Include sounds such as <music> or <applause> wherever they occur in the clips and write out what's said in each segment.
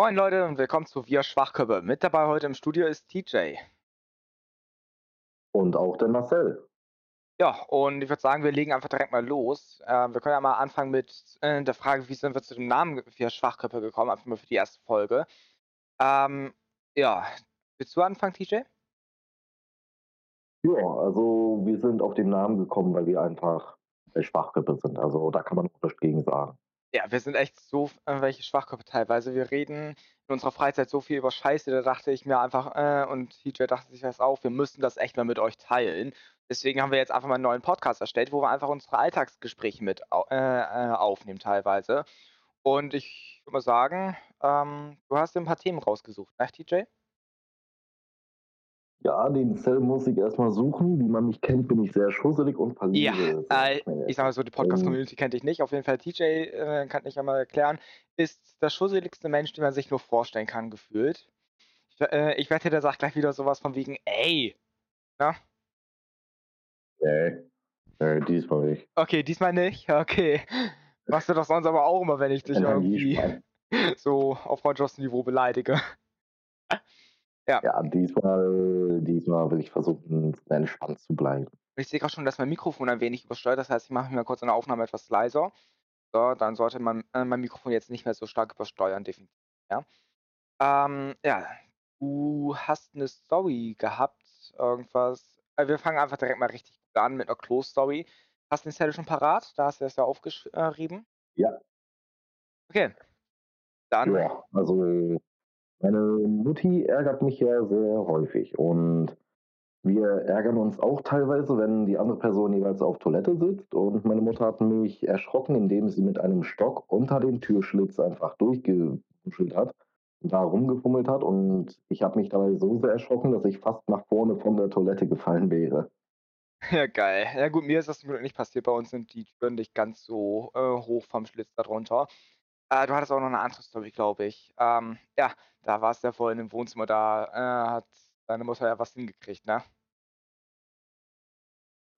Moin Leute und willkommen zu Wir Schwachköpfe. Mit dabei heute im Studio ist TJ. Und auch der Marcel. Ja, und ich würde sagen, wir legen einfach direkt mal los. Äh, wir können ja mal anfangen mit äh, der Frage, wie sind wir zu dem Namen Wir Schwachköpfe gekommen, einfach mal für die erste Folge. Ähm, ja, willst du anfangen, TJ? Ja, also wir sind auf den Namen gekommen, weil wir einfach Schwachköpfe sind. Also da kann man nichts gegen sagen. Ja, wir sind echt so äh, welche Schwachköpfe teilweise. Wir reden in unserer Freizeit so viel über Scheiße, da dachte ich mir einfach, äh, und TJ dachte sich das auch, wir müssen das echt mal mit euch teilen. Deswegen haben wir jetzt einfach mal einen neuen Podcast erstellt, wo wir einfach unsere Alltagsgespräche mit äh, äh, aufnehmen teilweise. Und ich würde mal sagen, ähm, du hast dir ein paar Themen rausgesucht, ne, TJ? Ja, den Cell muss ich erstmal suchen. Wie man mich kennt, bin ich sehr schusselig und Ja, verliere äh, ich sag mal so, die Ähm, Podcast-Community kennt dich nicht. Auf jeden Fall, TJ äh, kann ich ja mal erklären, ist der schusseligste Mensch, den man sich nur vorstellen kann, gefühlt. Ich, äh, ich wette, der sagt gleich wieder sowas von wegen, ey. Na? nee, nee, diesmal nicht. Okay, diesmal nicht. Okay. Machst du doch sonst aber auch immer, wenn ich dich irgendwie <laughs> so auf Freundschaftsniveau beleidige. Ja. Ja, diesmal, diesmal will ich versuchen, entspannt zu bleiben. Ich sehe gerade schon, dass mein Mikrofon ein wenig übersteuert. Das heißt, ich mache mal kurz in der Aufnahme etwas leiser. So, dann sollte man äh, mein Mikrofon jetzt nicht mehr so stark übersteuern, definitiv. Ja. Ähm, ja, du hast eine Story gehabt, irgendwas. Äh, wir fangen einfach direkt mal richtig gut an mit einer Close-Story. Hast du den Zettel schon parat? Da hast du das ja aufgeschrieben. Ja. Okay. Dann. Ja, also meine Mutti ärgert mich ja sehr häufig und wir ärgern uns auch teilweise, wenn die andere Person jeweils auf Toilette sitzt und meine Mutter hat mich erschrocken, indem sie mit einem Stock unter den Türschlitz einfach durchgebuschelt hat und da rumgefummelt hat und ich habe mich dabei so sehr erschrocken, dass ich fast nach vorne von der Toilette gefallen wäre. <laughs> Ja, geil. Ja gut, mir ist das zum Glück nicht passiert. Bei uns sind die Türen nicht ganz so äh, hoch vom Schlitz darunter. Äh, du hattest auch noch eine andere Story, glaube ich. Ähm, ja, da warst du ja vorhin im Wohnzimmer, da äh, hat deine Mutter ja was hingekriegt, ne?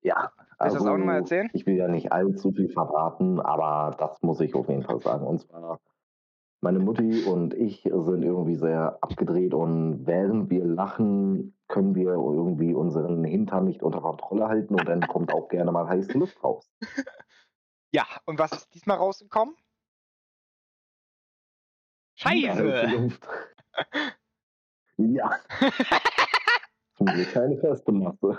Ja, Willst du das auch noch mal also erzählen? ich will ja nicht allzu viel verraten, aber das muss ich auf jeden Fall sagen. Und zwar, meine Mutti und ich sind irgendwie sehr abgedreht und während wir lachen, können wir irgendwie unseren Hintern nicht unter Kontrolle halten und dann kommt auch gerne mal heiße Luft raus. <laughs> Ja, und was ist diesmal rausgekommen? Heiße Scheiße! <laughs> Ja, zum Glück keine feste Masse.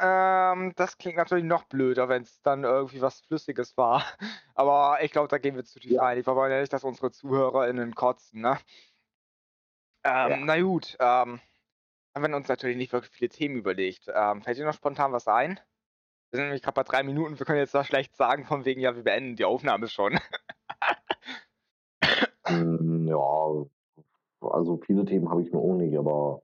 ähm, das klingt natürlich noch blöder, wenn es dann irgendwie was Flüssiges war. <laughs> Aber ich glaube, da gehen wir zu tief Ja. rein. Ich wollen ja nicht, dass unsere ZuhörerInnen kotzen, ne? Ähm, Ja. na gut, ähm, haben wir uns natürlich nicht wirklich viele Themen überlegt. Ähm, fällt dir noch spontan was ein? Wir sind nämlich gerade bei drei Minuten. Wir können jetzt da schlecht sagen, von wegen, ja, wir beenden die Aufnahme schon. <laughs> Hm, ja, also viele Themen habe ich mir auch nicht, aber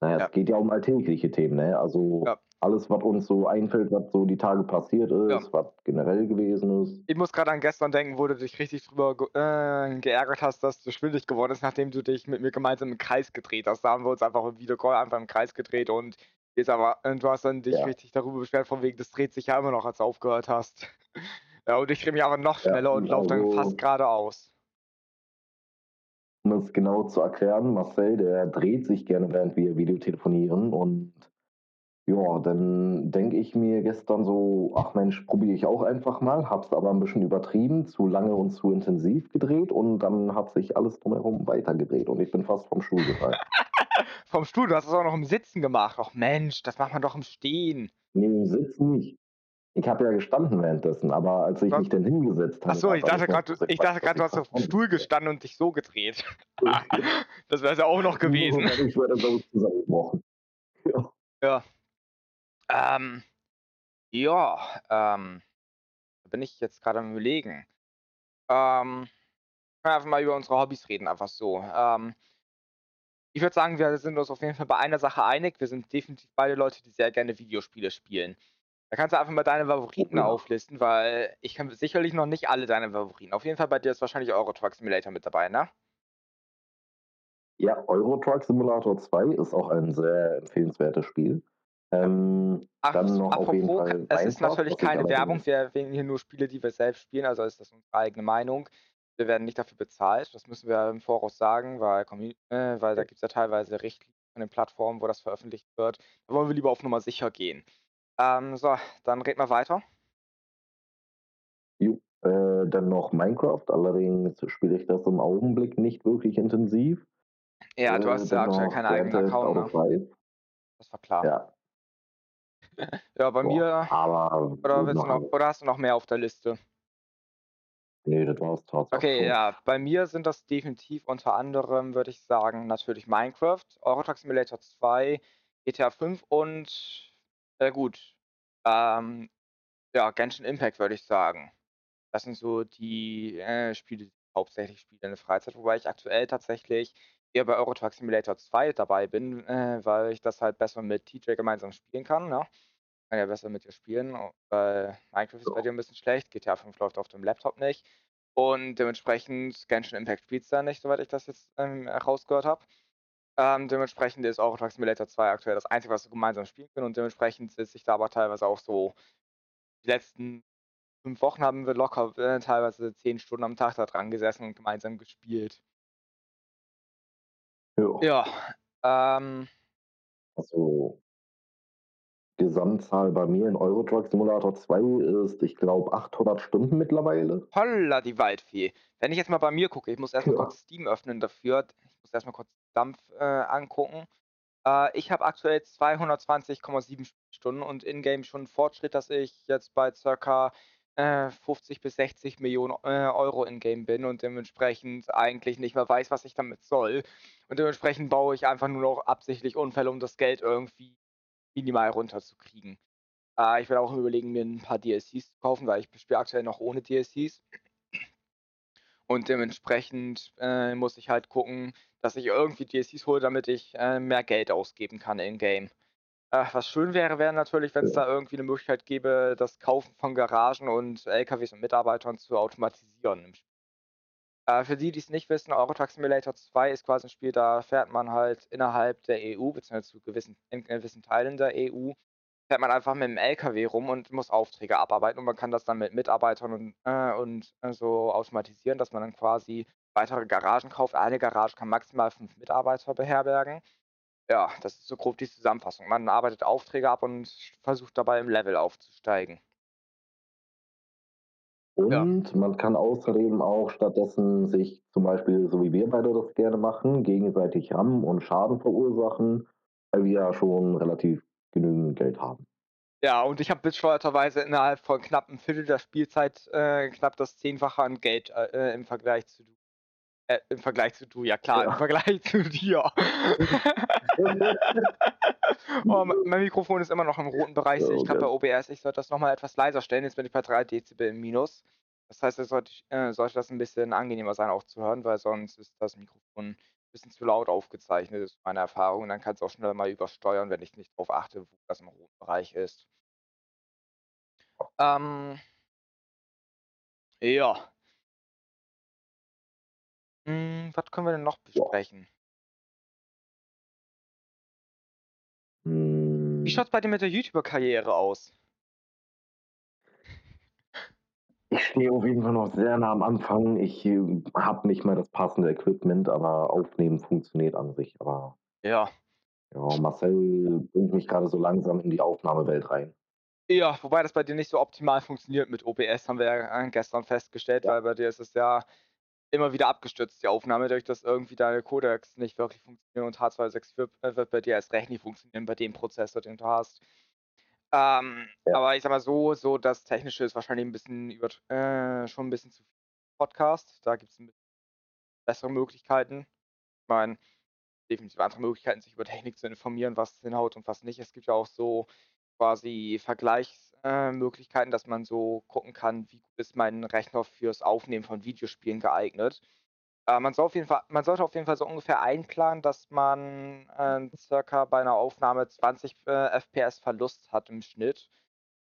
naja, Ja. es geht ja um alltägliche Themen, ne? Also Ja. alles, was uns so einfällt, was so die Tage passiert Ja. ist, was generell gewesen ist. Ich muss gerade an gestern denken, wo du dich richtig drüber ge äh, geärgert hast, dass du schwindelig geworden ist, nachdem du dich mit mir gemeinsam im Kreis gedreht hast. Da haben wir uns einfach im Videocall einfach im Kreis gedreht und jetzt aber, äh, du hast dann dich Ja. richtig darüber beschwert, von wegen, das dreht sich ja immer noch, als du aufgehört hast. <laughs> ja, und ich drehe mich aber noch Ja, schneller und laufe dann also fast geradeaus. Um es genau zu erklären, Marcel, der dreht sich gerne, während wir Video telefonieren und ja, dann denke ich mir gestern so, ach Mensch, probiere ich auch einfach mal, hab's aber ein bisschen übertrieben, zu lange und zu intensiv gedreht und dann hat sich alles drumherum weitergedreht und ich bin fast vom Stuhl gefallen. <laughs> Vom Stuhl, du hast es auch noch im Sitzen gemacht. Ach Mensch, das macht man doch im Stehen. Nee, im Sitzen nicht. Ich habe ja gestanden währenddessen, aber als ich Was? mich dann hingesetzt habe, Achso, ich es dachte gerade, so ich dachte gerade, du hast auf dem Stuhl gestanden und dich so gedreht. <laughs> das wäre ja auch noch gewesen. Ich würde so zusammengebrochen. Ja. Ja. Ähm, ja, ähm, da bin ich jetzt gerade am überlegen. Ähm, können einfach mal über unsere Hobbys reden, einfach so. Ähm, ich würde sagen, wir sind uns auf jeden Fall bei einer Sache einig. Wir sind definitiv beide Leute, die sehr gerne Videospiele spielen. Da kannst du einfach mal deine Favoriten Ja. auflisten, weil ich kann sicherlich noch nicht alle deine Favoriten. Auf jeden Fall bei dir ist wahrscheinlich Euro Truck Simulator mit dabei, ne? Ja, Euro Truck Simulator 2 ist auch ein sehr empfehlenswertes Spiel. Ähm, Ach, dann noch auf jeden apropos, Fall es ist natürlich keine Werbung, wir erwähnen hier nur Spiele, die wir selbst spielen, also ist das unsere eigene Meinung. wir werden nicht dafür bezahlt. Das müssen wir im Voraus sagen, weil, äh, weil da gibt es ja teilweise Richtlinien von den Plattformen, wo das veröffentlicht wird. Da wollen wir lieber auf Nummer sicher gehen. Ähm, so, dann reden wir weiter. Jo, äh, dann noch Minecraft. Allerdings spiele ich das im Augenblick nicht wirklich intensiv. Ja, äh, du hast ja aktuell keinen eigenen Account. Ne? Das war klar. Ja. ja, bei Boah, mir. Aber oder, willst noch, oder hast du noch mehr auf der Liste? Nee, das war's tatsächlich. Okay, ja, bei mir sind das definitiv unter anderem, würde ich sagen, natürlich Minecraft, Eurotruck Simulator 2, GTA 5 und äh, gut, ähm, ja, Genshin Impact würde ich sagen. Das sind so die äh, Spiele, die ich hauptsächlich spiele in der Freizeit, wobei ich aktuell tatsächlich eher bei Euro Truck Simulator 2 dabei bin, äh, weil ich das halt besser mit TJ gemeinsam spielen kann. Ne? Kann ja besser mit dir spielen, weil Minecraft ist bei dir ein bisschen schlecht, GTA 5 läuft auf dem Laptop nicht. Und dementsprechend Genshin Impact spielt es da nicht, soweit ich das jetzt ähm, rausgehört habe. Ähm, dementsprechend ist Euro Truck Simulator 2 aktuell das Einzige, was wir gemeinsam spielen können. Und dementsprechend sitze ich da aber teilweise auch so. Die letzten fünf Wochen haben wir locker äh, teilweise zehn Stunden am Tag da dran gesessen und gemeinsam gespielt. Jo. Ja. Ähm, Also Gesamtzahl bei mir in Euro Truck Simulator 2 ist, ich glaube, 800 Stunden mittlerweile. holla die Waldfee. Wenn ich jetzt mal bei mir gucke, ich muss erstmal Ja. kurz Steam öffnen dafür. Ich muss erstmal kurz Dampf äh, angucken. Äh, ich habe aktuell 220,7 Stunden und in-game schon Fortschritt, dass ich jetzt bei circa äh, 50 bis 60 Millionen äh, Euro in-game bin und dementsprechend eigentlich nicht mehr weiß, was ich damit soll. Und dementsprechend baue ich einfach nur noch absichtlich Unfälle, um das Geld irgendwie minimal runterzukriegen. Äh, ich werde auch überlegen, mir ein paar DLCs zu kaufen, weil ich spiele aktuell noch ohne DLCs. Und dementsprechend äh, muss ich halt gucken, dass ich irgendwie DLCs hole, damit ich äh, mehr Geld ausgeben kann in-game. Äh, was schön wäre, wäre natürlich, wenn es da irgendwie eine Möglichkeit gäbe, das Kaufen von Garagen und LKWs und Mitarbeitern zu automatisieren. Äh, für die, die es nicht wissen, Eurotruck Simulator 2 ist quasi ein Spiel, da fährt man halt innerhalb der EU, beziehungsweise zu gewissen, in gewissen Teilen der EU, fährt man einfach mit dem LKW rum und muss Aufträge abarbeiten und man kann das dann mit Mitarbeitern und, äh, und äh, so automatisieren, dass man dann quasi weitere Garagen kauft. Eine Garage kann maximal fünf Mitarbeiter beherbergen. Ja, das ist so grob die Zusammenfassung. Man arbeitet Aufträge ab und versucht dabei im Level aufzusteigen. Und ja. man kann außerdem auch stattdessen sich zum Beispiel, so wie wir beide das gerne machen, gegenseitig rammen und Schaden verursachen, weil wir ja schon relativ genügend Geld haben. Ja, und ich habe bescheuerterweise innerhalb von knapp einem Viertel der Spielzeit äh, knapp das Zehnfache an Geld äh, im Vergleich zu du. Äh, Im Vergleich zu du, ja klar, ja. im Vergleich zu dir. <laughs> oh, mein Mikrofon ist immer noch im roten Bereich. Ja, ich glaube bei OBS, ich sollte das nochmal etwas leiser stellen. Jetzt bin ich bei 3 Dezibel im Minus. Das heißt, es sollte, äh, sollte das ein bisschen angenehmer sein, auch zu hören, weil sonst ist das Mikrofon bisschen zu laut aufgezeichnet, ist meine Erfahrung. Und dann kannst du auch schnell mal übersteuern, wenn ich nicht darauf achte, wo das im roten Bereich ist. Ähm, ja. Hm, was können wir denn noch besprechen? Wie Hm. schaut es bei dir mit der YouTuber-Karriere aus? Ich stehe auf jeden Fall noch sehr nah am Anfang. Ich äh, habe nicht mal das passende Equipment, aber Aufnehmen funktioniert an sich. Aber Ja. ja, Marcel bringt mich gerade so langsam in die Aufnahmewelt rein. Ja, wobei das bei dir nicht so optimal funktioniert mit OBS, haben wir ja äh, gestern festgestellt, Ja. weil bei dir ist es ja immer wieder abgestürzt, die Aufnahme, dadurch, dass irgendwie deine Codecs nicht wirklich funktionieren und H264 äh, wird bei dir erst recht nicht funktionieren bei dem Prozessor, den du hast. Ähm, Ja. aber ich sag mal so, so das Technische ist wahrscheinlich ein bisschen über, äh, schon ein bisschen zu viel Podcast. Da gibt es bessere Möglichkeiten. Ich meine, definitiv andere Möglichkeiten, sich über Technik zu informieren, was hinhaut und was nicht. Es gibt ja auch so quasi Vergleichsmöglichkeiten, äh, dass man so gucken kann, wie gut ist mein Rechner fürs Aufnehmen von Videospielen geeignet. Äh, man, soll auf jeden Fall, man sollte auf jeden Fall so ungefähr einplanen, dass man äh, circa bei einer Aufnahme 20 äh, FPS Verlust hat im Schnitt.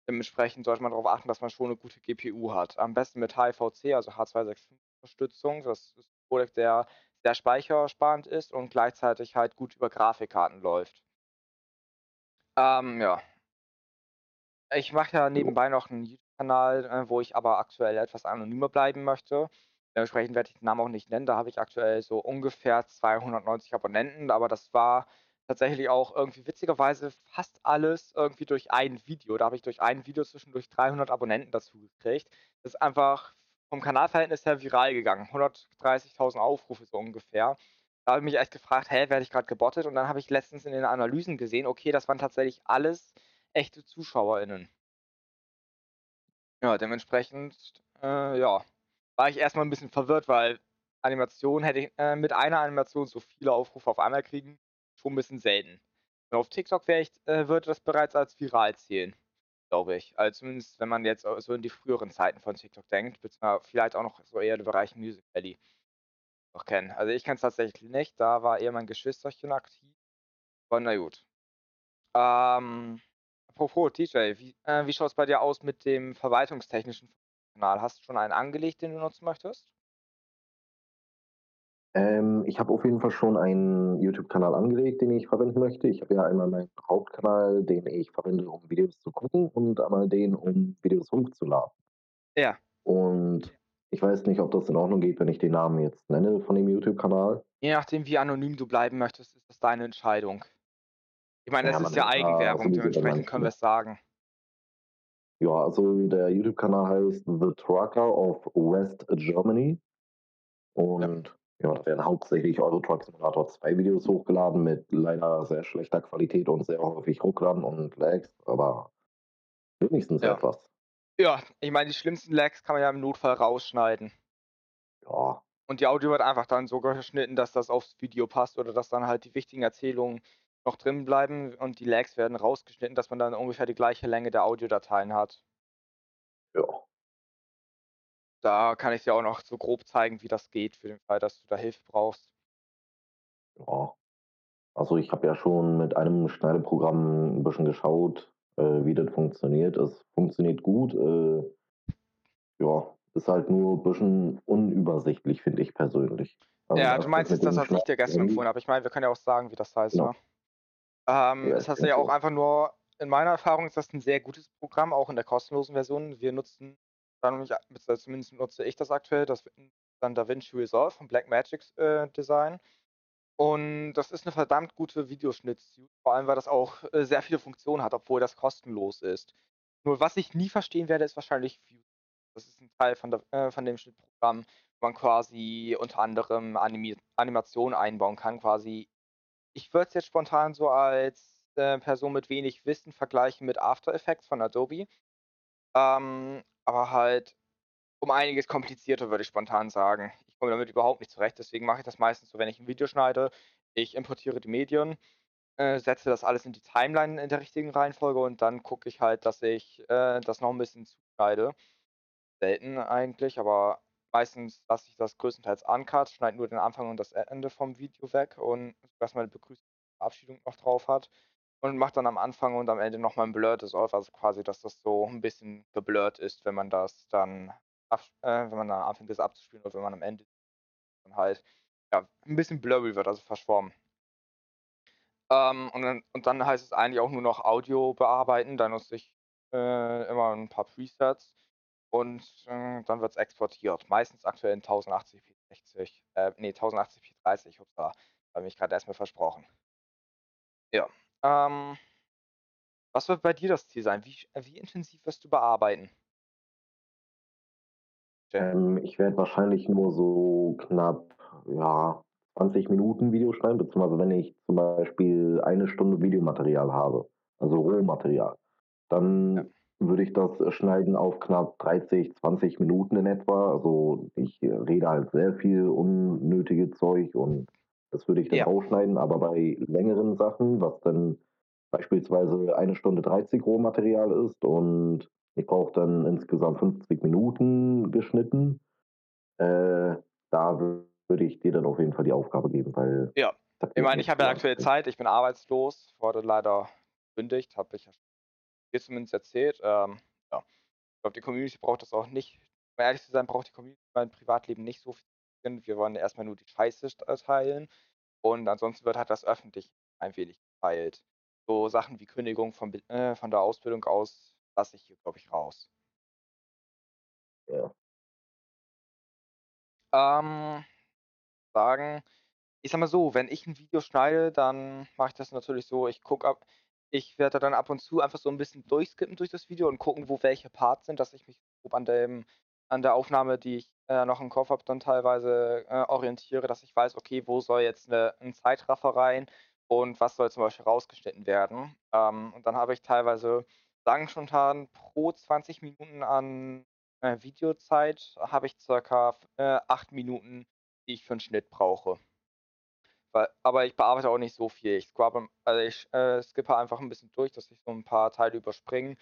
Dementsprechend sollte man darauf achten, dass man schon eine gute GPU hat. Am besten mit HIVC, also H265-Unterstützung. Das ist ein Codec, der sehr speichersparend ist und gleichzeitig halt gut über Grafikkarten läuft. Ähm, ja. Ich mache ja nebenbei noch einen YouTube-Kanal, äh, wo ich aber aktuell etwas anonymer bleiben möchte. Dementsprechend werde ich den Namen auch nicht nennen. Da habe ich aktuell so ungefähr 290 Abonnenten, aber das war tatsächlich auch irgendwie witzigerweise fast alles irgendwie durch ein Video. Da habe ich durch ein Video zwischendurch 300 Abonnenten dazu gekriegt. Das ist einfach vom Kanalverhältnis her viral gegangen. 130.000 Aufrufe so ungefähr. Da habe ich mich echt gefragt: „Hä, werde ich gerade gebottet?“ Und dann habe ich letztens in den Analysen gesehen, okay, das waren tatsächlich alles echte ZuschauerInnen. Ja, dementsprechend, äh, ja, war ich erst mal 'n bisschen verwirrt, weil Animation hätte ich äh, mit einer Animation so viele Aufrufe auf einmal kriegen, schon 'n bisschen selten. Und auf TikTok ich äh, würde das bereits als viral zählen, glaube ich. Also, zumindest, wenn man jetzt au so in die früheren Zeiten von TikTok denkt, beziehungsweise vielleicht auch noch so eher den Bereich Musical.ly noch kennen. Also, ich kenne es tatsächlich nicht, da war eher mein Geschwisterchen aktiv. Aber na gut. Ähm, apropos DJ, wie äh, wie schaut's bei dir aus mit dem verwaltungstechnischen Kanal? Hast du schon einen angelegt, den du nutzen möchtest? Ähm, ich habe auf jeden Fall schon einen YouTube-Kanal angelegt, den ich verwenden möchte. Ich habe ja einmal meinen Hauptkanal, den ich verwende, um Videos zu gucken und einmal den, um Videos hochzuladen. Ja. Und ich weiß nicht, ob das in Ordnung geht, wenn ich den Namen jetzt nenne von dem YouTube-Kanal. Je nachdem, wie anonym du bleiben möchtest, ist das deine Entscheidung. Ich meine, Ja, es man ist ja Eigenwerbung, dementsprechend können manchmal wir's sagen. Ja, also der YouTube-Kanal heißt „The Trucker of West Germany“ Ja. und ja, da werden hauptsächlich Euro Truck Simulator 2 Videos hochgeladen mit leider sehr schlechter Qualität und sehr häufig Rucklern und Lags, aber wenigstens Ja. etwas. Ja, ich meine, die schlimmsten Lags kann man ja im Notfall rausschneiden. Ja. Und die Audio wird einfach dann so geschnitten, dass das aufs Video passt oder dass dann halt die wichtigen Erzählungen noch drin bleiben und die Lags werden rausgeschnitten, dass man dann ungefähr die gleiche Länge der Audiodateien hat. Ja. Da kann ich dir auch noch so grob zeigen, wie das geht für den Fall, dass du da Hilfe brauchst. Ja. Also, ich habe ja schon mit einem Schneideprogramm 'n bisschen geschaut, äh, wie das funktioniert. Es funktioniert gut, äh ja, ist halt nur bisschen unübersichtlich, finde ich persönlich. Also, Ja, du das meinst jetzt das, dem was ich dir gestern empfohlen habe. Ich meine, wir können ja auch sagen, wie das heißt, Genau. ne? Ähm, Ja, ist ich denke tatsächlich auch einfach nur in meiner Erfahrung ist das 'n sehr gutes Programm, auch in der kostenlosen Version. Wir nutzen dann beziehungsweise zumindest nutze ich das aktuell, das dann DaVinci Resolve von Blackmagic's, äh, Design. Und das ist 'ne verdammt gute Videoschnitt-Suite, vor allem, weil das auch, äh, sehr viele Funktionen hat, obwohl das kostenlos ist. Nur was ich nie verstehen werde, ist wahrscheinlich Vue. Das ist 'n Teil von der äh, von dem Schnittprogramm, wo man quasi unter anderem Animi Animationen einbauen kann quasi. Ich würde es jetzt spontan so als, äh, Person mit wenig Wissen vergleichen mit After Effects von Adobe. Ähm, aber halt um einiges komplizierter, würde ich spontan sagen. Ich komme damit überhaupt nicht zurecht, deswegen mache ich das meistens so, wenn ich 'n Video schneide, ich importiere die Medien, äh, setze das alles in die Timeline in der richtigen Reihenfolge und dann gucke ich halt, dass ich, äh, das noch 'n bisschen zuschneide. Selten eigentlich, aber meistens lasse ich das größtenteils uncut, schneide nur den Anfang und das Ende vom Video weg und dass man Begrüßung Verabschiedung noch drauf hat und mache dann am Anfang und am Ende noch mal 'n Blur Dissolve, also quasi, dass das so 'n bisschen geblurrt ist, wenn man das dann äh, wenn man dann anfängt, das abzuspielen oder wenn man am Ende dann halt, ja, 'n bisschen blurry wird, also verschwommen. Ähm, und dann und dann heißt es eigentlich auch nur noch Audio bearbeiten. Da nutze ich, äh, immer 'n paar Presets und, äh, dann wird's exportiert. Meistens aktuell in 1080p60, äh, ne, 1080p30, hupsa, habe mich grad erst mal versprochen. Ja, ähm was wird bei dir das Ziel sein? Wie wie intensiv wirst du bearbeiten? Ähm, ich werde wahrscheinlich nur so knapp, ja, 20 Minuten Video schneiden, beziehungsweise wenn ich zum Beispiel 1 Stunde Videomaterial habe, also Rohmaterial, dann würde ich das schneiden auf knapp 30, 20 Minuten in etwa. Also, ich rede halt sehr viel unnötige Zeug und das würde ich dann Ja. rausschneiden, aber bei längeren Sachen, was dann beispielsweise 1 Stunde 30 Rohmaterial ist und ich brauche dann insgesamt 50 Minuten geschnitten, äh, da würde ich dir dann auf jeden Fall die Aufgabe geben, weil Ja. Ich meine, ich habe ja aktuell. Zeit, ich bin arbeitslos, wurde leider gekündigt, habe ich ja dir zumindest erzählt. Ähm, ja. Ich glaube, die Community braucht das auch nicht. Um ehrlich zu sein, braucht die Community mein Privatleben nicht so viel. Wir wollen ja erst mal nur die Scheiße äh, teilen und ansonsten wird halt das öffentlich ein wenig geteilt. So Sachen wie Kündigung von äh, von der Ausbildung aus lasse ich hier, glaube ich, raus. Ja. Ähm, sagen ich sage mal so, wenn ich 'n Video schneide, dann mache ich das natürlich so, ich gucke ab ich werde dann ab und zu einfach so 'n bisschen durchskippen durch das Video und gucken, wo welche Parts sind, dass ich mich an dem an der Aufnahme, die ich, äh, noch im Kopf habe, dann teilweise, äh, orientiere, dass ich weiß, okay, wo soll jetzt 'ne 'n Zeitraffer rein und was soll zum Beispiel rausgeschnitten werden. Ähm, und dann habe ich teilweise sagen spontan pro 20 Minuten an, äh, Videozeit habe ich circa f äh, 8 Minuten, die ich für 'n Schnitt brauche. Aber ich bearbeite auch nicht so viel. Ich scrubbe also, ich, äh, skippe einfach 'n bisschen durch, dass ich so 'n paar Teile überspringe.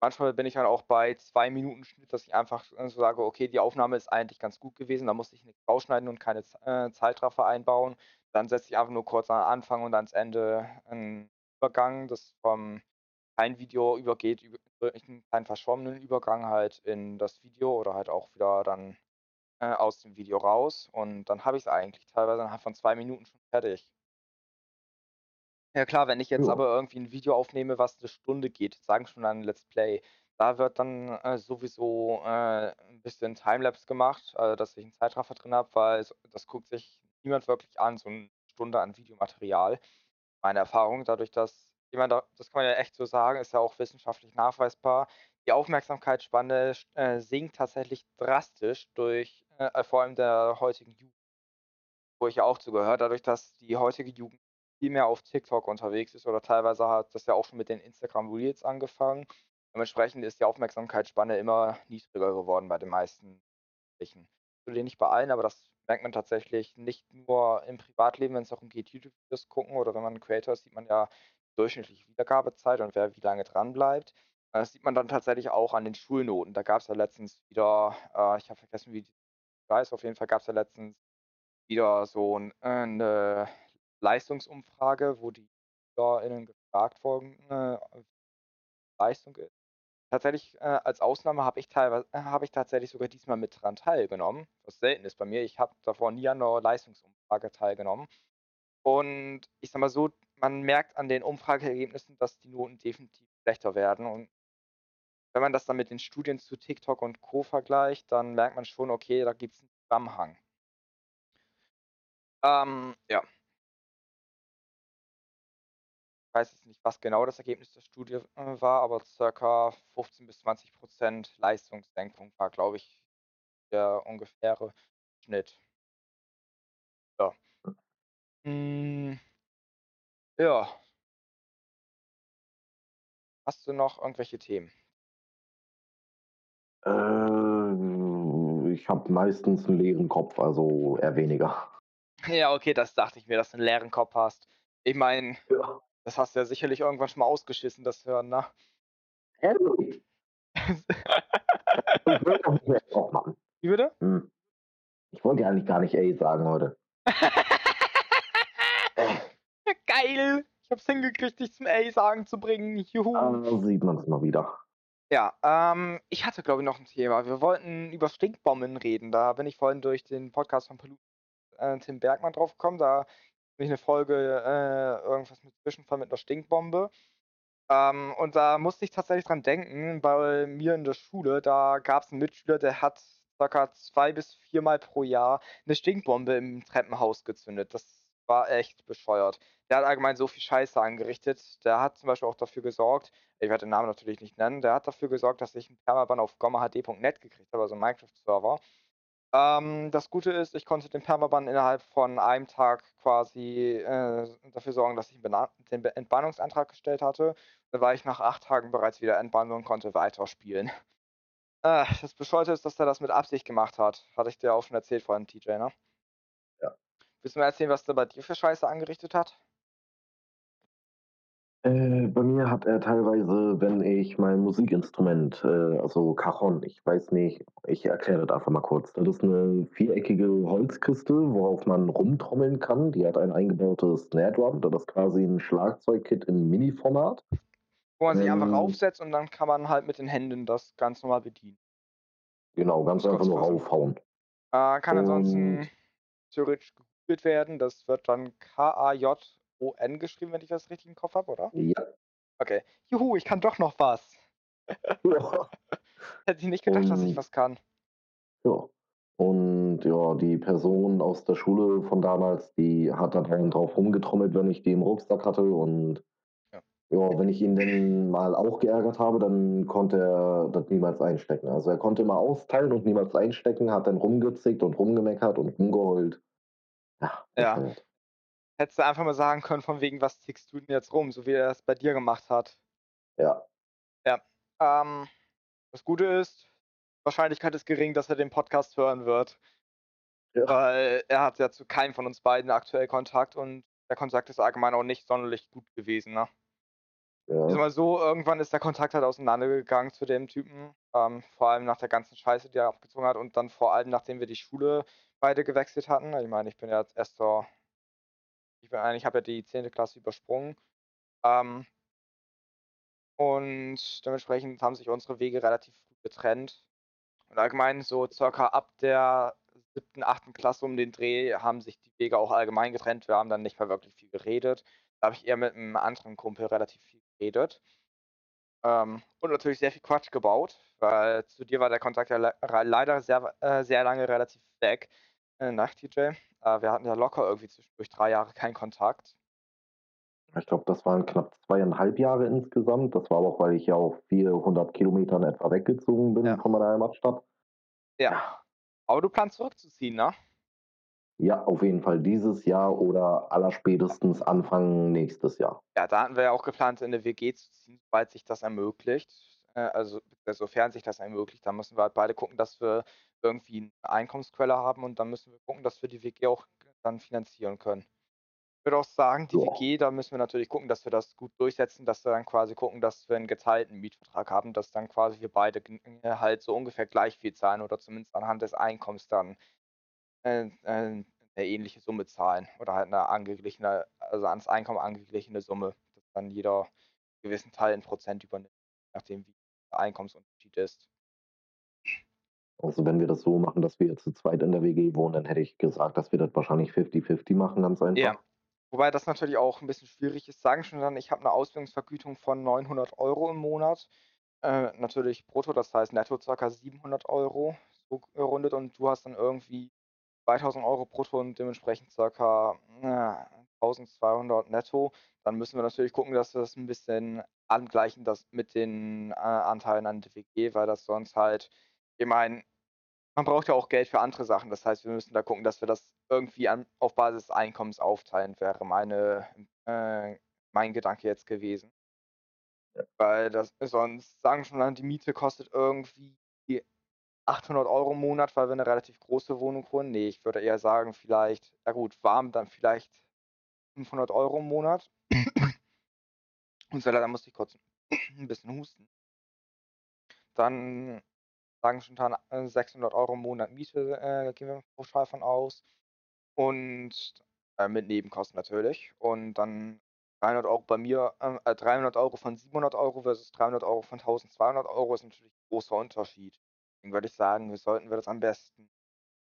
Manchmal bin ich dann auch bei 2 Minuten Schnitt, dass ich einfach, äh, so sage: „Okay, die Aufnahme ist eigentlich ganz gut gewesen, da musste ich nix rausschneiden und keine äh, Zeitraffer einbauen.“ Dann setze ich einfach nur kurz an Anfang und ans Ende 'n Übergang, das vom ein Video übergeht über durch 'n kleinen verschwommenen Übergang halt in das Video oder halt auch wieder dann, äh, aus dem Video raus und dann habe ich's eigentlich teilweise innerhalb von 2 Minuten schon fertig. Ja klar, wenn ich jetzt Ja. aber irgendwie 'n Video aufnehme, was 'ne Stunde geht, sagen schon ein Let's Play, da wird dann, äh, sowieso, äh, 'n bisschen Timelapse gemacht, äh, dass ich 'n Zeitraffer drin habe, weil das guckt sich niemand wirklich an, so 'ne Stunde an Videomaterial. Meine Erfahrung dadurch, dass jemand da das kann man ja echt so sagen, ist ja auch wissenschaftlich nachweisbar. Die Aufmerksamkeitsspanne äh, sinkt tatsächlich drastisch durch äh, vor allem der heutigen Jugend. Wo ich ja auch zu gehöre, dadurch, dass die heutige Jugend viel mehr auf TikTok unterwegs ist oder teilweise hat das ja auch schon mit den Instagram Reels angefangen. Dementsprechend ist die Aufmerksamkeitsspanne immer niedriger geworden bei den meisten Jugendlichen. nicht bei allen, aber das merkt man tatsächlich nicht nur im Privatleben, wenn's darum geht, YouTube-Videos gucken oder wenn man 'n Creator ist, sieht man ja durchschnittliche Wiedergabezeit und wer wie lange dranbleibt. Das sieht man dann tatsächlich auch an den Schulnoten. Da gab's ja letztens wieder, äh ich habe vergessen, wie die heißt, auf jeden Fall gab's ja letztens wieder so 'n äh, 'ne Leistungsumfrage, wo die SchülerInnen gefragt wurden, äh, Leistung ist. Tatsächlich, äh, als Ausnahme habe ich teilwei äh, habe ich tatsächlich sogar diesmal mit dran teilgenommen, was selten ist bei mir. Ich habe davor nie an 'ner Leistungsumfrage teilgenommen. Und ich sage mal so, man merkt an den Umfrageergebnissen, dass die Noten definitiv schlechter werden und wenn man das dann mit den Studien zu TikTok und Co. vergleicht, dann merkt man schon, okay, da gibt's 'n Zusammenhang. Ähm, ja. Weiß jetzt nicht, was genau das Ergebnis der Studie, äh, war, aber circa 15 bis 20 % Leistungssenkung war, glaube ich, der ungefähre Schnitt. Ja. Hm. Ja. Hast du noch irgendwelche Themen? Äh, ich habe meistens 'n leeren Kopf, also eher weniger. Ja, okay, das dachte ich mir, dass du 'n leeren Kopf hast. Ich meine, Ja. das hast du ja sicherlich irgendwann schon mal ausgeschissen, das Hirn, ne? Ehrlich? <laughs> Wie bitte? Hm. Ich wollte ja eigentlich gar nicht ey sagen heute. <laughs> Geil. Ich habe es hingekriegt, dich zum ey sagen zu bringen. Juhu. Da sieht man's mal wieder. Ja, ähm, ich hatte, glaube ich, noch 'n Thema. Wir wollten über Stinkbomben reden. Da bin ich vorhin durch den Podcast von Polu äh, Tim Bergmann drauf gekommen. Da ich 'ne Folge, äh, irgendwas mit Zwischenfall mit 'ner Stinkbombe. Ähm, und da musste ich tatsächlich dran denken, bei mir in der Schule, da gab's 'n Mitschüler, der hat circa 2 bis viermal pro Jahr 'ne Stinkbombe im Treppenhaus gezündet. Das war echt bescheuert. Der hat allgemein so viel Scheiße angerichtet. Der hat zum Beispiel auch dafür gesorgt ich werde den Namen natürlich nicht nennen, der hat dafür gesorgt, dass ich 'n Permaban auf gommahd.net gekriegt habe, also 'n Minecraft-Server. Ähm, das Gute ist, ich konnte den Permaban innerhalb von einem Tag quasi, äh, dafür sorgen, dass ich den Entbannungsantrag gestellt hatte. War ich nach 8 Tagen bereits wieder entbannt und konnte weiterspielen. Äh, das Bescheuerte ist, dass der das mit Absicht gemacht hat. Hatte ich dir auch schon erzählt vorhin, TJ, ne? Willst du mal erzählen, was der bei dir für Scheiße angerichtet hat? Äh, bei mir hat er teilweise, wenn ich mein Musikinstrument, äh, also Cajon, ich weiß nicht ich erkläre das einfach mal kurz. Das ist 'ne viereckige Holzkiste, worauf man rumtrommeln kann. Die hat ein eingebautes Snare Drum, das ist quasi 'n Schlagzeugkit in Mini-Format. Wo man sich einfach Ähm raufsetzt und dann kann man halt mit den Händen das ganz normal bedienen. Genau, ganz einfach nur raufhauen. Äh, kann ansonsten theoretisch gegoogelt werden. Das wird dann K-A-J-O-N geschrieben, wenn ich das richtig im Kopf habe, oder? Ja. Okay. Juhu, ich kann doch noch was. Ja. <laughs> Hätte ich nicht gedacht, dass ich Und was kann. Ja. Und ja, die Person aus der Schule von damals, die hat dann einen drauf rumgetrommelt, wenn ich die im Rucksack hatte und Ja. ja, wenn ich ihn dann mal auch geärgert habe, dann konnte er das niemals einstecken. Also, er konnte immer austeilen und niemals einstecken, hat dann rumgezickt und rumgemeckert und rumgeheult. Ja. Hättest du einfach mal sagen können von wegen: „Was zickst du denn jetzt rum?“, so wie er es bei dir gemacht hat. Ja. Ja, ähm, das Gute ist, Wahrscheinlichkeit ist gering, dass er den Podcast hören wird. Ja. Weil er hat ja zu keinem von uns beiden aktuell Kontakt und der Kontakt ist allgemein auch nicht sonderlich gut gewesen, ne? Ja. mal so, irgendwann ist der Kontakt halt auseinandergegangen zu dem Typen, ähm, vor allem nach der ganzen Scheiße, die er abgezogen hat und dann vor allem, nachdem wir die Schule beide gewechselt hatten. Ich meine, ich bin ja jetzt erst zur ich bin eigentlich habe ja die 10. Klasse übersprungen. Ähm und dementsprechend haben sich unsere Wege relativ früh getrennt. Und allgemein so circa ab der 7., 8. Klasse um den Dreh haben sich die Wege auch allgemein getrennt. Wir haben dann nicht mehr wirklich viel geredet. Da habe ich eher mit 'nem anderen Kumpel relativ viel geredet. Ähm, und natürlich sehr viel Quatsch gebaut, weil zu dir war der Kontakt ja rei leider sehr äh, sehr lange relativ weg, äh, nach TJ. Äh, wir hatten ja locker irgendwie zwischendurch 3 Jahre keinen Kontakt. Ich glaube, das waren knapp 2,5 Jahre insgesamt. Das war aber auch, weil ich ja auch 400 Kilometer in etwa weggezogen bin Ja. von meiner Heimatstadt. Ja. Aber du planst zurückzuziehen, ne? Ja, auf jeden Fall dieses Jahr oder allerspätestens Anfang nächstes Jahr. Ja, da hatten wir ja auch geplant, in 'ne WG zu ziehen, sobald sich das ermöglicht. Äh, also, sofern sich das ermöglicht, dann müssen wir halt beide gucken, dass wir irgendwie 'ne Einkommensquelle haben und dann müssen wir gucken, dass wir die WG auch dann finanzieren können. Ich würde auch sagen, die Ja. WG, da müssen wir natürlich gucken, dass wir das gut durchsetzen, dass wir dann quasi gucken, dass wir 'n geteilten Mietvertrag haben, dass dann quasi wir beide äh, halt so ungefähr gleich viel zahlen oder zumindest anhand des Einkommens dann, äh, äh, 'ne ähnliche Summe zahlen oder halt 'ne angeglichene also, ans Einkommen angeglichene Summe, dass dann jeder 'n gewissen Teil in Prozent übernimmt, nachdem wie der Einkommensunterschied ist. Also, wenn wir das so machen, dass wir zu zweit in der WG wohnen, dann hätte ich gesagt, dass wir das wahrscheinlich fifty-fifty machen, ganz einfach. Ja. Wobei das natürlich auch 'n bisschen schwierig ist. Sagen schon dann, ich habe 'ne Ausbildungsvergütung von 900 € im Monat, äh, natürlich brutto, das heißt netto circa 700 €, so gerundet und du hast dann irgendwie 2.000 € brutto und dementsprechend na, 1.200 netto. Dann müssen wir natürlich gucken, dass wir das 'n bisschen angleichen, das mit den, äh, Anteilen an der WG, weil das sonst halt ich meine, man braucht ja auch Geld für andere Sachen. Das heißt, wir müssen da gucken, dass wir das irgendwie an auf Basis des Einkommens aufteilen, wäre meine äh, mein Gedanke jetzt gewesen. Ja. Weil das sonst sagen schon dann, die Miete kostet irgendwie 800 € im Monat, weil wir 'ne relativ große Wohnung wohnen. Ne, ich würde eher sagen, vielleicht ja gut, warm dann vielleicht 500 € im Monat. Upsala, da musste ich kurz 'n bisschen husten. Dann sagen schon dann, äh, 600 € im Monat Miete, äh, gehen wir pauschal von aus und äh, mit Nebenkosten natürlich. Und dann 300 € bei mir äh, äh, 300 € von 700 € versus 300 € von 1.200 € ist natürlich 'n großer Unterschied. Deswegen würde ich sagen, wir sollten wir das am besten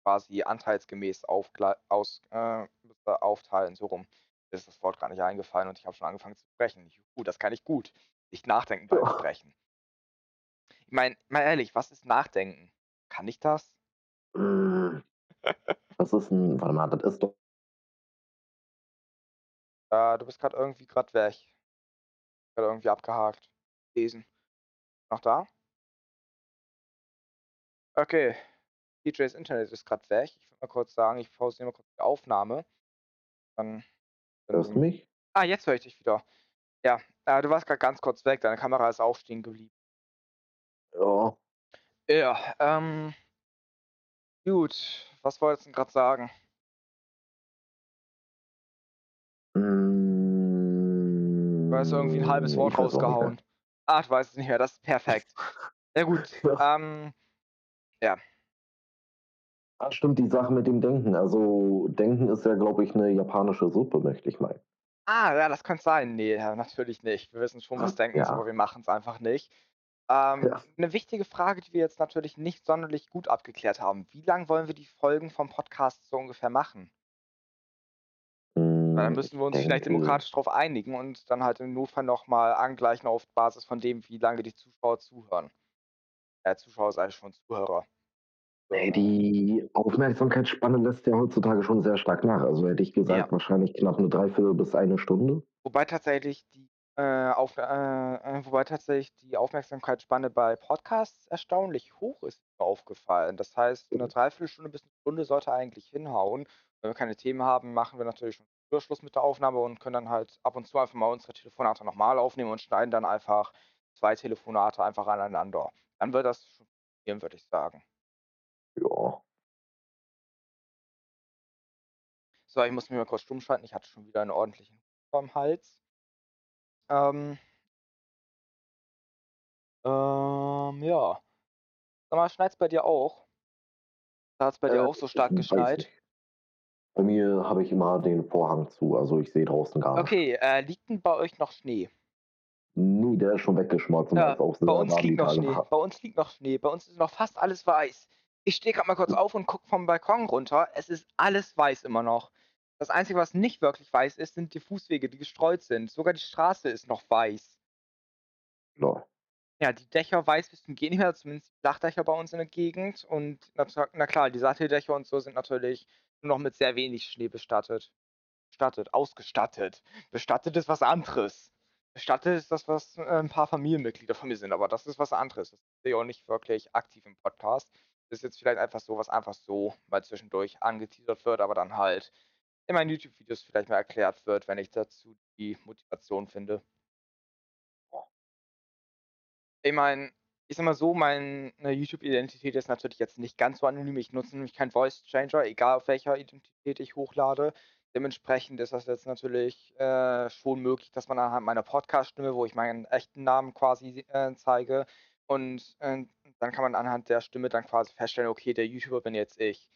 quasi anteilsgemäß aus äh, aufteilen, so rum. Mir ist das Wort grad nicht eingefallen und ich habe schon angefangen zu sprechen. Juhu, das kann ich gut. Nicht nachdenken beim. Sprechen. Ich meine, mal ehrlich, was ist Nachdenken? Kann ich das? Hm. Was ist 'n warte mal, das ist doch Äh, du bist grad irgendwie grad weg. Grad irgendwie abgehakt gewesen. Noch da? Okay. TJs Internet ist grad weg. Ich würde mal kurz sagen, ich pausiere mal kurz die Aufnahme. Dann Hörst du dann mich? ah, jetzt höre ich dich wieder. Ja, äh, du warst grad ganz kurz weg, deine Kamera ist auch stehen geblieben. Ja. Ja, ähm gut, was wolltest 'n grad sagen? Du hast irgendwie 'n halbes Hm, Wort rausgehauen. Ah, du weißt es nicht mehr, das ist perfekt. Ja gut, <laughs> Ja. ähm, ja. Ah, stimmt, die Sache mit dem Denken. Also, Denken ist ja, glaube ich, 'ne japanische Suppe, möchte ich meinen. Ah, ja, das könnte sein. Ne, ja, natürlich nicht. Wir wissen schon, was Denken ist, aber Ja. wir machen's einfach nicht. Ähm, Ja. 'ne wichtige Frage, die wir jetzt natürlich nicht sonderlich gut abgeklärt haben. Wie lang wollen wir die Folgen vom Podcast so ungefähr machen? Weil dann Hm, müssen wir uns vielleicht demokratisch drauf einigen und dann halt im Notfall noch mal angleichen auf Basis von dem, wie lange die Zuschauer zuhören. Äh, Zuschauer sage ich schon, Zuhörer. Ne, die Aufmerksamkeitsspanne lässt ja heutzutage schon sehr stark nach. Also, hätte ich Ja. gesagt, wahrscheinlich knapp 'ne 3/4 bis 1 Stunde. Wobei tatsächlich die, äh, auf äh, äh, wobei tatsächlich die Aufmerksamkeitsspanne bei Podcasts erstaunlich hoch ist, ist mir aufgefallen. Das heißt, 'ne 3/4 Stunde bis 'ne Stunde sollte eigentlich hinhauen. Wenn wir keine Themen haben, machen wir natürlich schon früher Schluss mit der Aufnahme und können dann halt ab und zu einfach mal unsere Telefonate noch mal aufnehmen und schneiden dann einfach 2 Telefonate einfach aneinander. Dann wird das schon funktionieren, würde ich sagen. Ja. So, ich muss mich mal kurz stumm schalten. Ich hatte schon wieder 'n ordentlichen vorm Hals. Ähm Ähm, ja. Sag mal, schneit's bei dir auch? Hat's bei dir Äh, auch so ich stark weiß geschneit? nicht. Bei mir habe ich immer den Vorhang zu, also ich sehe draußen gar nix. Okay, äh, liegt 'n bei euch noch Schnee? Ne, der ist schon weggeschmolzen, Ja, auch bei sehr uns warm liegt die noch Tage Schnee. war. Bei uns liegt noch Schnee. Bei uns ist noch fast alles weiß. Ich stehe grad mal kurz auf und gucke vom Balkon runter. Es ist alles weiß immer noch. Das Einzige, was nicht wirklich weiß ist, sind die Fußwege, die gestreut sind. Sogar die Straße ist noch weiß. Ja. Ja, die Dächer weiß bis zum nicht mehr, zumindest die Flachdächer bei uns in der Gegend. Und na na klar, die Satteldächer und so sind natürlich nur noch mit sehr wenig Schnee bestattet. Bestattet, ausgestattet. Bestattet ist was anderes. Bestattet ist das, was, äh, 'n paar Familienmitglieder von mir sind, aber das ist was anderes. Das sehe ich auch nicht wirklich aktiv im Podcast. Das ist jetzt vielleicht einfach so was einfach so mal zwischendurch angeteasert wird, aber dann halt in meinen YouTube-Videos vielleicht mal erklärt wird, wenn ich dazu die Motivation finde. Ich meine, ich sage mal so, meine YouTube-Identität ist natürlich jetzt nicht ganz so anonym. Ich nutze nämlich keinen Voice Changer, egal auf welcher Identität ich hochlade. Dementsprechend ist das jetzt natürlich, äh, schon möglich, dass man anhand meiner Podcast-Stimme, wo ich meinen echten Namen quasi, äh, zeige und, äh, dann kann man anhand der Stimme dann quasi feststellen: „Okay, der YouTuber bin jetzt ich.“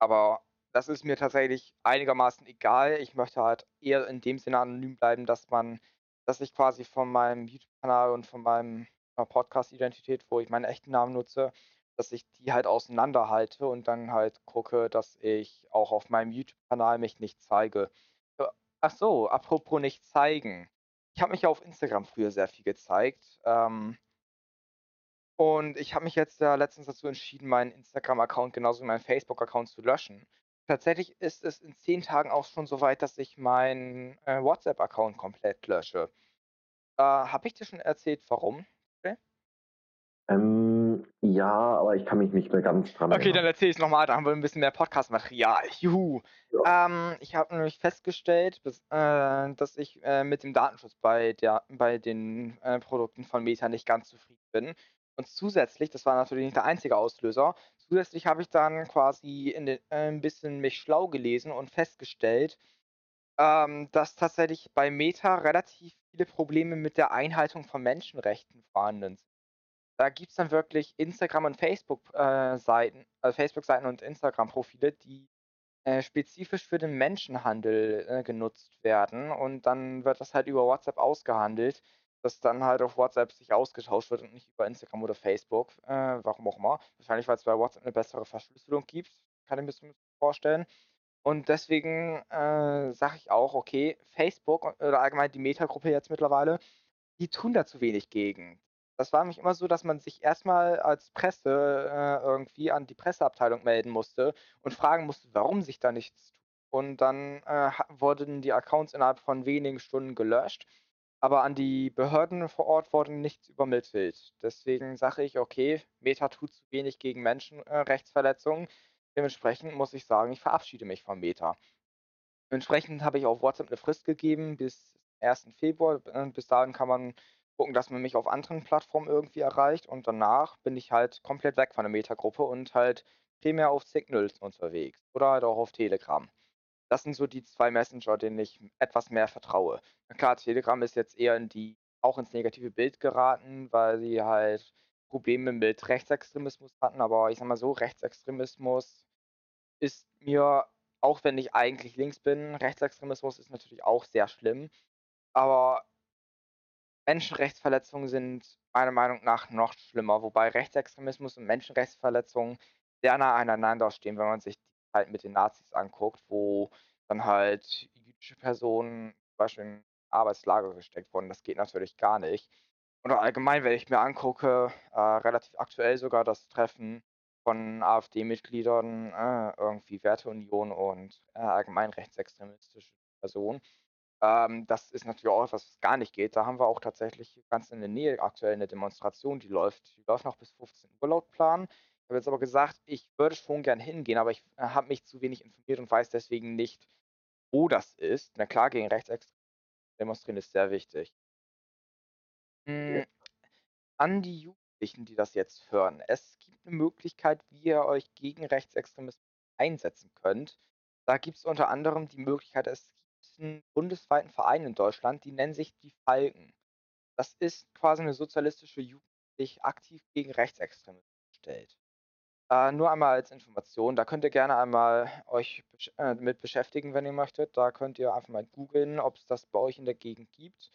Aber das ist mir tatsächlich einigermaßen egal. Ich möchte halt eher in dem Sinne anonym bleiben, dass man dass ich quasi von meinem YouTube-Kanal und von meinem, äh, Podcast-Identität, wo ich meinen echten Namen nutze, dass ich die halt auseinanderhalte und dann halt gucke, dass ich auch auf meinem YouTube-Kanal mich nicht zeige. Äh, ach so, apropos nicht zeigen. Ich habe mich ja auf Instagram früher sehr viel gezeigt, ähm und ich habe mich jetzt ja letztens dazu entschieden, meinen Instagram-Account genauso wie meinen Facebook-Account zu löschen. Tatsächlich ist es in 10 Tagen auch schon so weit, dass ich meinen, äh, WhatsApp-Account komplett lösche. Äh, habe ich dir schon erzählt, warum? Ähm, ja, aber ich kann mich nicht mehr ganz dran Okay, dann erinnern. erzähle ich's noch mal, da haben wir 'n bisschen mehr Podcast-Material. Juhu. Ja. Ähm, ich habe nämlich festgestellt, dass äh, dass ich, äh, mit dem Datenschutz bei der bei den, äh, Produkten von Meta nicht ganz zufrieden bin. Und zusätzlich, das war natürlich nicht der einzige Auslöser, zusätzlich habe ich dann quasi den äh, 'n bisschen mich schlau gelesen und festgestellt, ähm, dass tatsächlich bei Meta relativ viele Probleme mit der Einhaltung von Menschenrechten vorhanden sind. Da gibt's dann wirklich Instagram und Facebook äh, äh, Facebook-Seiten und Instagram-Profile, die, äh, spezifisch für den Menschenhandel, äh, genutzt werden. Und dann wird das halt über WhatsApp ausgehandelt, dass dann halt auf WhatsApp sich ausgetauscht wird und nicht über Instagram oder Facebook, äh, warum auch immer. Wahrscheinlich, weil's bei WhatsApp 'ne bessere Verschlüsselung gibt, kann ich mir zumindest vorstellen. Und deswegen, äh, sage ich auch: „Okay, Facebook oder allgemein die Meta-Gruppe jetzt mittlerweile, die tun da zu wenig gegen.“ Das war nämlich immer so, dass man sich erst mal als Presse, äh, irgendwie an die Presseabteilung melden musste und fragen musste, warum sich da nichts tut. Und dann, äh, wurden die Accounts innerhalb von wenigen Stunden gelöscht, aber an die Behörden vor Ort wurde nichts übermittelt. Deswegen sage ich: „Okay, Meta tut zu wenig gegen Menschen äh, Rechtsverletzungen.“ Dementsprechend muss ich sagen, ich verabschiede mich von Meta. Entsprechend habe ich auf WhatsApp 'ne Frist gegeben bis 1. Februar. Bis dahin kann man gucken, dass man mich auf anderen Plattformen irgendwie erreicht und danach bin ich halt komplett weg von der Meta-Gruppe und halt primär auf Signal unterwegs oder halt auch auf Telegram. Das sind so die 2 Messenger, denen ich etwas mehr vertraue. Klar, Telegram ist jetzt eher in die auch ins negative Bild geraten, weil sie halt Probleme mit Rechtsextremismus hatten, aber ich sage mal so, Rechtsextremismus ist mir auch wenn ich eigentlich links bin Rechtsextremismus ist natürlich auch sehr schlimm, aber Menschenrechtsverletzungen sind meiner Meinung nach noch schlimmer, wobei Rechtsextremismus und Menschenrechtsverletzungen sehr nah aneinander stehen, wenn man sich Zeit mit den Nazis anguckt, wo dann halt jüdische Personen zum Beispiel in Arbeitslager gesteckt wurden. Das geht natürlich gar nicht. Oder allgemein, wenn ich mir angucke, äh, relativ aktuell sogar das Treffen von AfD-Mitgliedern äh, irgendwie Werteunion und äh, allgemein rechtsextremistische Personen. Ähm, das ist natürlich auch etwas, was gar nicht geht. Da haben wir auch tatsächlich ganz in der Nähe aktuell eine Demonstration, die läuft. Die läuft noch bis 15 Uhr laut Plan. Ich habe jetzt aber gesagt, ich würde schon gern hingehen, aber ich äh, habe mich zu wenig informiert und weiß deswegen nicht, wo das ist. Na klar, gegen Rechtsextremismus demonstrieren ist sehr wichtig. Hm, an die Jugendlichen, die das jetzt hören. Es gibt eine Möglichkeit, wie ihr euch gegen Rechtsextremismus einsetzen könnt. Da gibt es unter anderem die Möglichkeit, es gibt einen bundesweiten Verein in Deutschland, die nennen sich die Falken. Das ist quasi eine sozialistische Jugend, die sich aktiv gegen Rechtsextremismus stellt. Äh, nur einmal als Information, da könnt ihr gerne einmal euch besch äh, mit beschäftigen, wenn ihr möchtet. Da könnt ihr einfach mal googeln, ob es das bei euch in der Gegend gibt.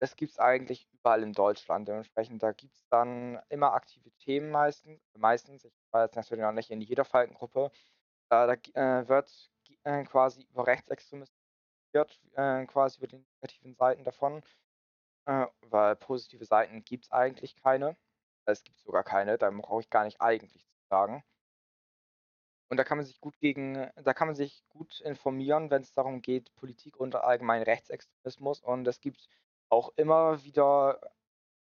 Das gibt es eigentlich überall in Deutschland. Dementsprechend, da gibt es dann immer aktive Themen meistens. Meistens, ich war jetzt natürlich noch nicht in jeder Falkengruppe. Äh, da äh, wird äh, quasi über Rechtsextremismus äh, quasi über die negativen Seiten davon. Äh, weil positive Seiten gibt es eigentlich keine. Es gibt sogar keine, da brauche ich gar nicht eigentlich zu sagen. Und da kann man sich gut gegen, da kann man sich gut informieren, wenn es darum geht, Politik und allgemein Rechtsextremismus. Und es gibt auch immer wieder,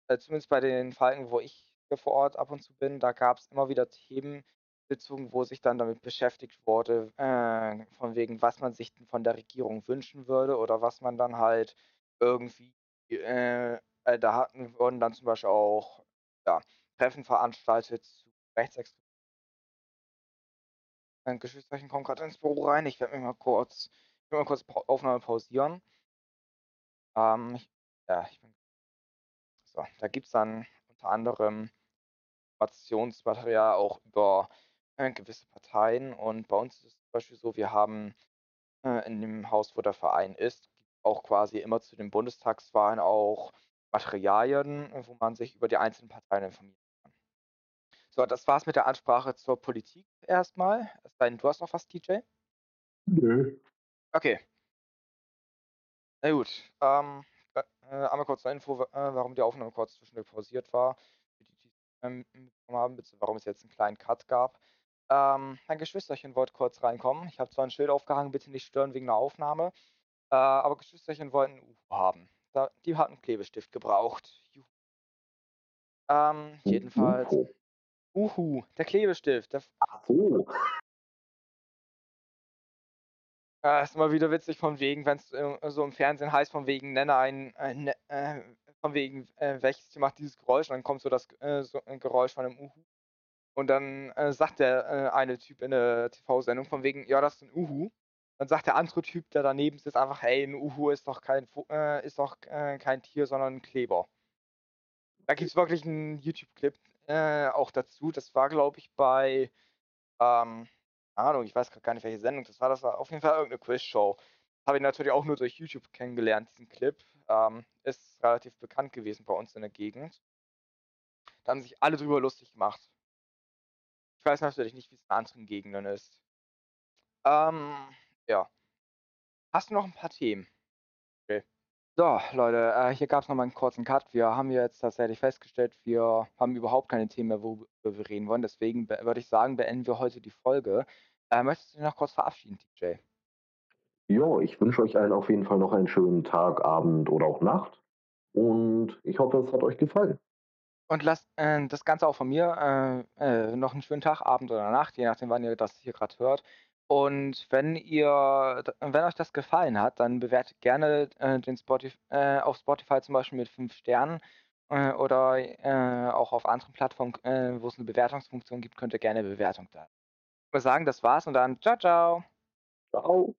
äh, zumindest bei den Falken, wo ich hier vor Ort ab und zu bin, da gab es immer wieder Themensitzungen, wo sich dann damit beschäftigt wurde, äh, von wegen, was man sich von der Regierung wünschen würde oder was man dann halt irgendwie, äh, äh, da hatten, wurden dann zum Beispiel auch ja, Treffen veranstaltet zu Rechtsextremismus. Mein Geschwisterchen kommt gerade ins Büro rein. Ich werde mich mal kurz, ich mal kurz Aufnahme pausieren. Ähm, ich, ja, ich bin. So, da gibt es dann unter anderem Informationsmaterial auch über äh, gewisse Parteien. Und bei uns ist es zum Beispiel so, wir haben äh, in dem Haus, wo der Verein ist, auch quasi immer zu den Bundestagswahlen auch Materialien, wo man sich über die einzelnen Parteien informieren kann. So, das war's mit der Ansprache zur Politik erstmal. Es sei denn, du hast noch was, DJ? Nö. Okay. Na gut. Ähm, äh, einmal kurz eine Info, äh, warum die Aufnahme kurz zwischendurch pausiert war. Für die, die ähm, mitbekommen haben, warum es jetzt einen kleinen Cut gab. Ähm, mein Geschwisterchen wollte kurz reinkommen. Ich habe zwar ein Schild aufgehangen, bitte nicht stören wegen der Aufnahme. Äh, aber Geschwisterchen wollten UFO haben. Da, die hatten einen Klebestift gebraucht. Ähm, jedenfalls. UFO. Uhu, der Klebestift. Der, Ach so. äh, ist immer wieder witzig von wegen, wenn es äh, so im Fernsehen heißt, von wegen, nenne ein, äh, ne, äh, von wegen, äh, welches Tier macht dieses Geräusch? Und dann kommt so das äh, so ein Geräusch von einem Uhu. Und dann äh, sagt der eine Typ in der TV-Sendung von wegen, ja, das ist ein Uhu. Dann sagt der andere Typ, der daneben sitzt, einfach, hey, ein Uhu ist doch kein, ist doch kein Tier, sondern ein Kleber. Da gibt es wirklich einen YouTube-Clip äh, auch dazu. Das war, glaube ich, bei, ähm, Ahnung, ich weiß grad gar nicht, welche Sendung das war. Das war auf jeden Fall irgendeine Quiz-Show. Habe ich natürlich auch nur durch YouTube kennengelernt, diesen Clip. Ähm, ist relativ bekannt gewesen bei uns in der Gegend. Da haben sich alle drüber lustig gemacht. Ich weiß natürlich nicht, wie es in anderen Gegenden ist. Ähm, ja. Hast du noch ein paar Themen? So, Leute, äh, hier gab es nochmal einen kurzen Cut. Wir haben jetzt tatsächlich festgestellt, wir haben überhaupt keine Themen mehr, worüber wir reden wollen. Deswegen würde ich sagen, beenden wir heute die Folge. Äh, möchtest du dich noch kurz verabschieden, DJ? Jo, ich wünsche euch allen auf jeden Fall noch einen schönen Tag, Abend oder auch Nacht. Und ich hoffe, es hat euch gefallen. Und lasst äh, das Ganze auch von mir äh, äh, noch einen schönen Tag, Abend oder Nacht, je nachdem, wann ihr das hier gerade hört. Und wenn ihr, wenn euch das gefallen hat, dann bewertet gerne äh, den Spotify, äh, auf Spotify zum Beispiel mit 5 Sternen äh, oder äh, auch auf anderen Plattformen, äh, wo es eine Bewertungsfunktion gibt, könnt ihr gerne Bewertung da. Ich würde sagen, das war's und dann ciao, ciao. Ciao.